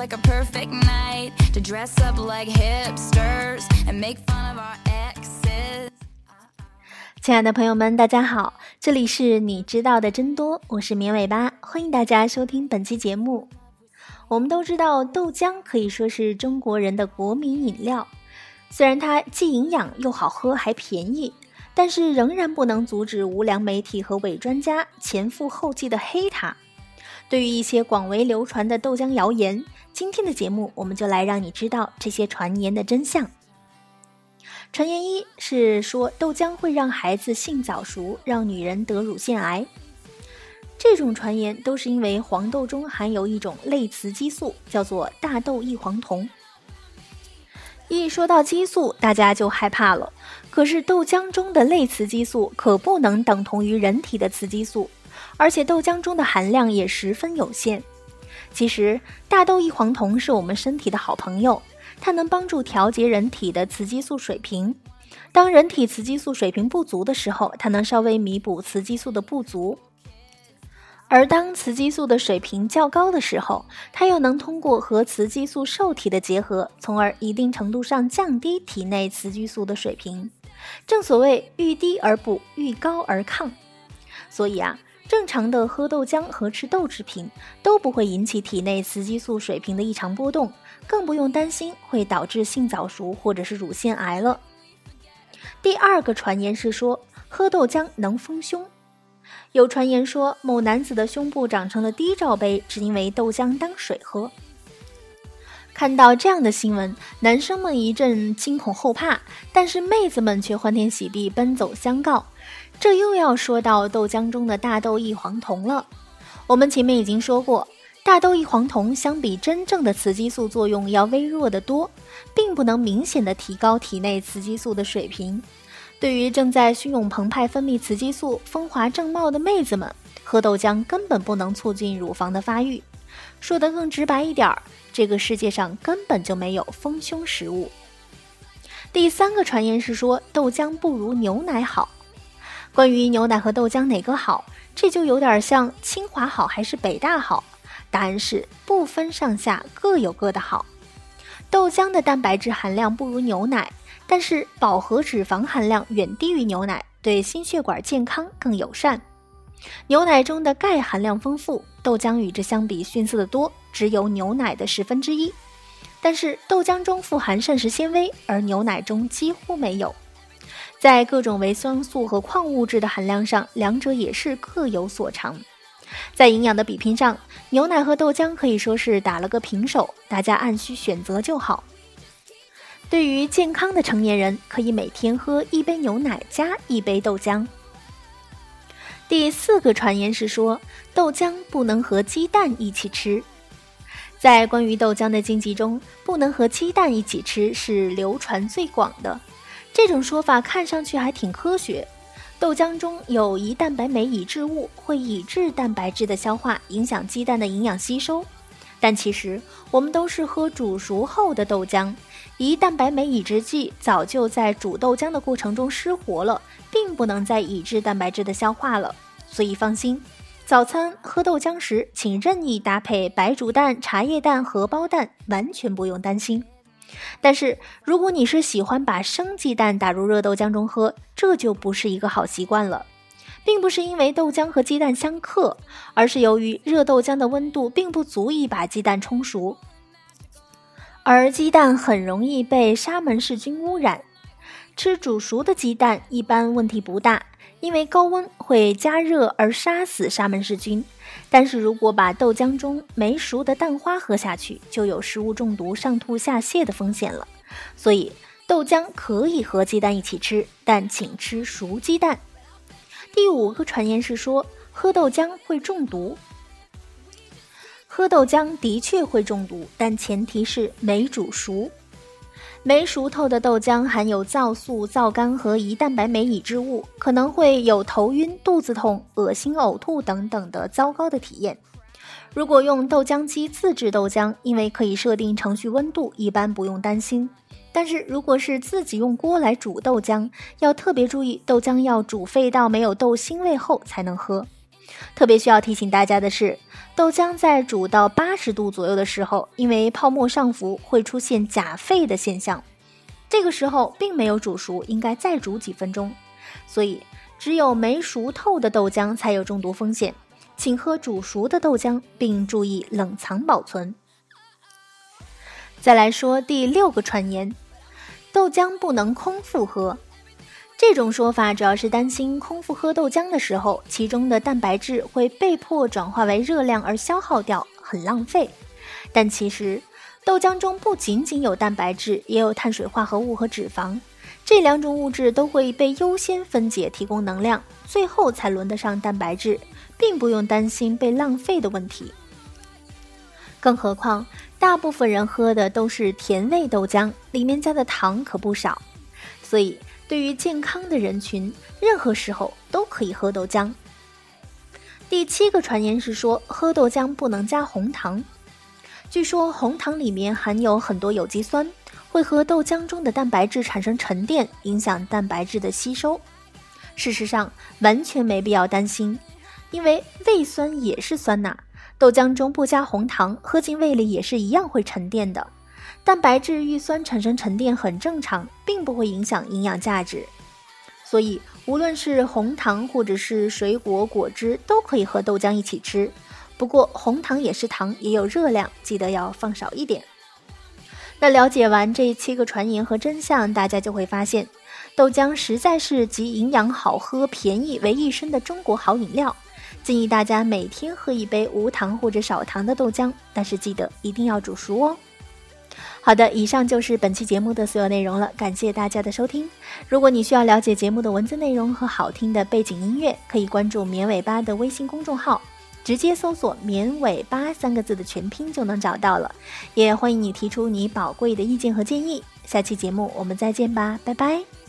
like a perfect night to dress up like hipsters and make fun of our exes. 亲爱的朋友们，大家好，这里是你知道的真多，我是绵尾巴，欢迎大家收听本期节目。我们都知道，豆浆可以说是中国人的国民饮料，虽然它既营养又好喝还便宜，但是仍然不能阻止无良媒体和伪专家前赴后继的黑它。对于一些广为流传的豆浆谣言，今天的节目我们就来让你知道这些传言的真相。传言一是说豆浆会让孩子性早熟，让女人得乳腺癌。这种传言都是因为黄豆中含有一种类雌激素，叫做大豆异黄酮。一说到激素，大家就害怕了。可是豆浆中的类雌激素可不能等同于人体的雌激素。而且豆浆中的含量也十分有限。其实，大豆异黄酮是我们身体的好朋友，它能帮助调节人体的雌激素水平。当人体雌激素水平不足的时候，它能稍微弥补雌激素的不足；而当雌激素的水平较高的时候，它又能通过和雌激素受体的结合，从而一定程度上降低体内雌激素的水平。正所谓遇低而补，遇高而亢。所以啊。正常的喝豆浆和吃豆制品都不会引起体内雌激素水平的异常波动，更不用担心会导致性早熟或者是乳腺癌了。第二个传言是说喝豆浆能丰胸，有传言说某男子的胸部长成了低罩杯，只因为豆浆当水喝。看到这样的新闻，男生们一阵惊恐后怕，但是妹子们却欢天喜地奔走相告。这又要说到豆浆中的大豆异黄酮了。我们前面已经说过，大豆异黄酮相比真正的雌激素作用要微弱得多，并不能明显的提高体内雌激素的水平。对于正在汹涌澎湃分泌雌激素、风华正茂的妹子们，喝豆浆根本不能促进乳房的发育。说得更直白一点儿，这个世界上根本就没有丰胸食物。第三个传言是说豆浆不如牛奶好。关于牛奶和豆浆哪个好，这就有点像清华好还是北大好？答案是不分上下，各有各的好。豆浆的蛋白质含量不如牛奶，但是饱和脂肪含量远低于牛奶，对心血管健康更友善。牛奶中的钙含量丰富，豆浆与之相比逊色的多，只有牛奶的十分之一。但是豆浆中富含膳食纤维，而牛奶中几乎没有。在各种维生素和矿物质的含量上，两者也是各有所长。在营养的比拼上，牛奶和豆浆可以说是打了个平手，大家按需选择就好。对于健康的成年人，可以每天喝一杯牛奶加一杯豆浆。第四个传言是说，豆浆不能和鸡蛋一起吃。在关于豆浆的禁忌中，不能和鸡蛋一起吃是流传最广的。这种说法看上去还挺科学。豆浆中有胰蛋白酶抑制物，会抑制蛋白质的消化，影响鸡蛋的营养吸收。但其实我们都是喝煮熟后的豆浆，胰蛋白酶抑制剂早就在煮豆浆的过程中失活了，并不能再抑制蛋白质的消化了。所以放心，早餐喝豆浆时，请任意搭配白煮蛋、茶叶蛋、荷包蛋，完全不用担心。但是，如果你是喜欢把生鸡蛋打入热豆浆中喝，这就不是一个好习惯了。并不是因为豆浆和鸡蛋相克，而是由于热豆浆的温度并不足以把鸡蛋冲熟，而鸡蛋很容易被沙门氏菌污染。吃煮熟的鸡蛋一般问题不大。因为高温会加热而杀死沙门氏菌，但是如果把豆浆中没熟的蛋花喝下去，就有食物中毒、上吐下泻的风险了。所以豆浆可以和鸡蛋一起吃，但请吃熟鸡蛋。第五个传言是说喝豆浆会中毒，喝豆浆的确会中毒，但前提是没煮熟。没熟透的豆浆含有皂素、皂苷和胰蛋白酶抑制物，可能会有头晕、肚子痛、恶心、呕吐等等的糟糕的体验。如果用豆浆机自制豆浆，因为可以设定程序温度，一般不用担心。但是如果是自己用锅来煮豆浆，要特别注意，豆浆要煮沸到没有豆腥味后才能喝。特别需要提醒大家的是，豆浆在煮到八十度左右的时候，因为泡沫上浮，会出现假沸的现象。这个时候并没有煮熟，应该再煮几分钟。所以，只有没熟透的豆浆才有中毒风险，请喝煮熟的豆浆，并注意冷藏保存。再来说第六个传言，豆浆不能空腹喝。这种说法主要是担心空腹喝豆浆的时候，其中的蛋白质会被迫转化为热量而消耗掉，很浪费。但其实，豆浆中不仅仅有蛋白质，也有碳水化合物和脂肪，这两种物质都会被优先分解提供能量，最后才轮得上蛋白质，并不用担心被浪费的问题。更何况，大部分人喝的都是甜味豆浆，里面加的糖可不少，所以。对于健康的人群，任何时候都可以喝豆浆。第七个传言是说，喝豆浆不能加红糖。据说红糖里面含有很多有机酸，会和豆浆中的蛋白质产生沉淀，影响蛋白质的吸收。事实上，完全没必要担心，因为胃酸也是酸钠，豆浆中不加红糖，喝进胃里也是一样会沉淀的。蛋白质遇酸产生沉淀很正常，并不会影响营养价值，所以无论是红糖或者是水果果汁都可以和豆浆一起吃。不过红糖也是糖，也有热量，记得要放少一点。那了解完这七个传言和真相，大家就会发现，豆浆实在是集营养、好喝、便宜为一身的中国好饮料。建议大家每天喝一杯无糖或者少糖的豆浆，但是记得一定要煮熟哦。好的，以上就是本期节目的所有内容了，感谢大家的收听。如果你需要了解节目的文字内容和好听的背景音乐，可以关注“绵尾巴”的微信公众号，直接搜索“绵尾巴”三个字的全拼就能找到了。也欢迎你提出你宝贵的意见和建议。下期节目我们再见吧，拜拜。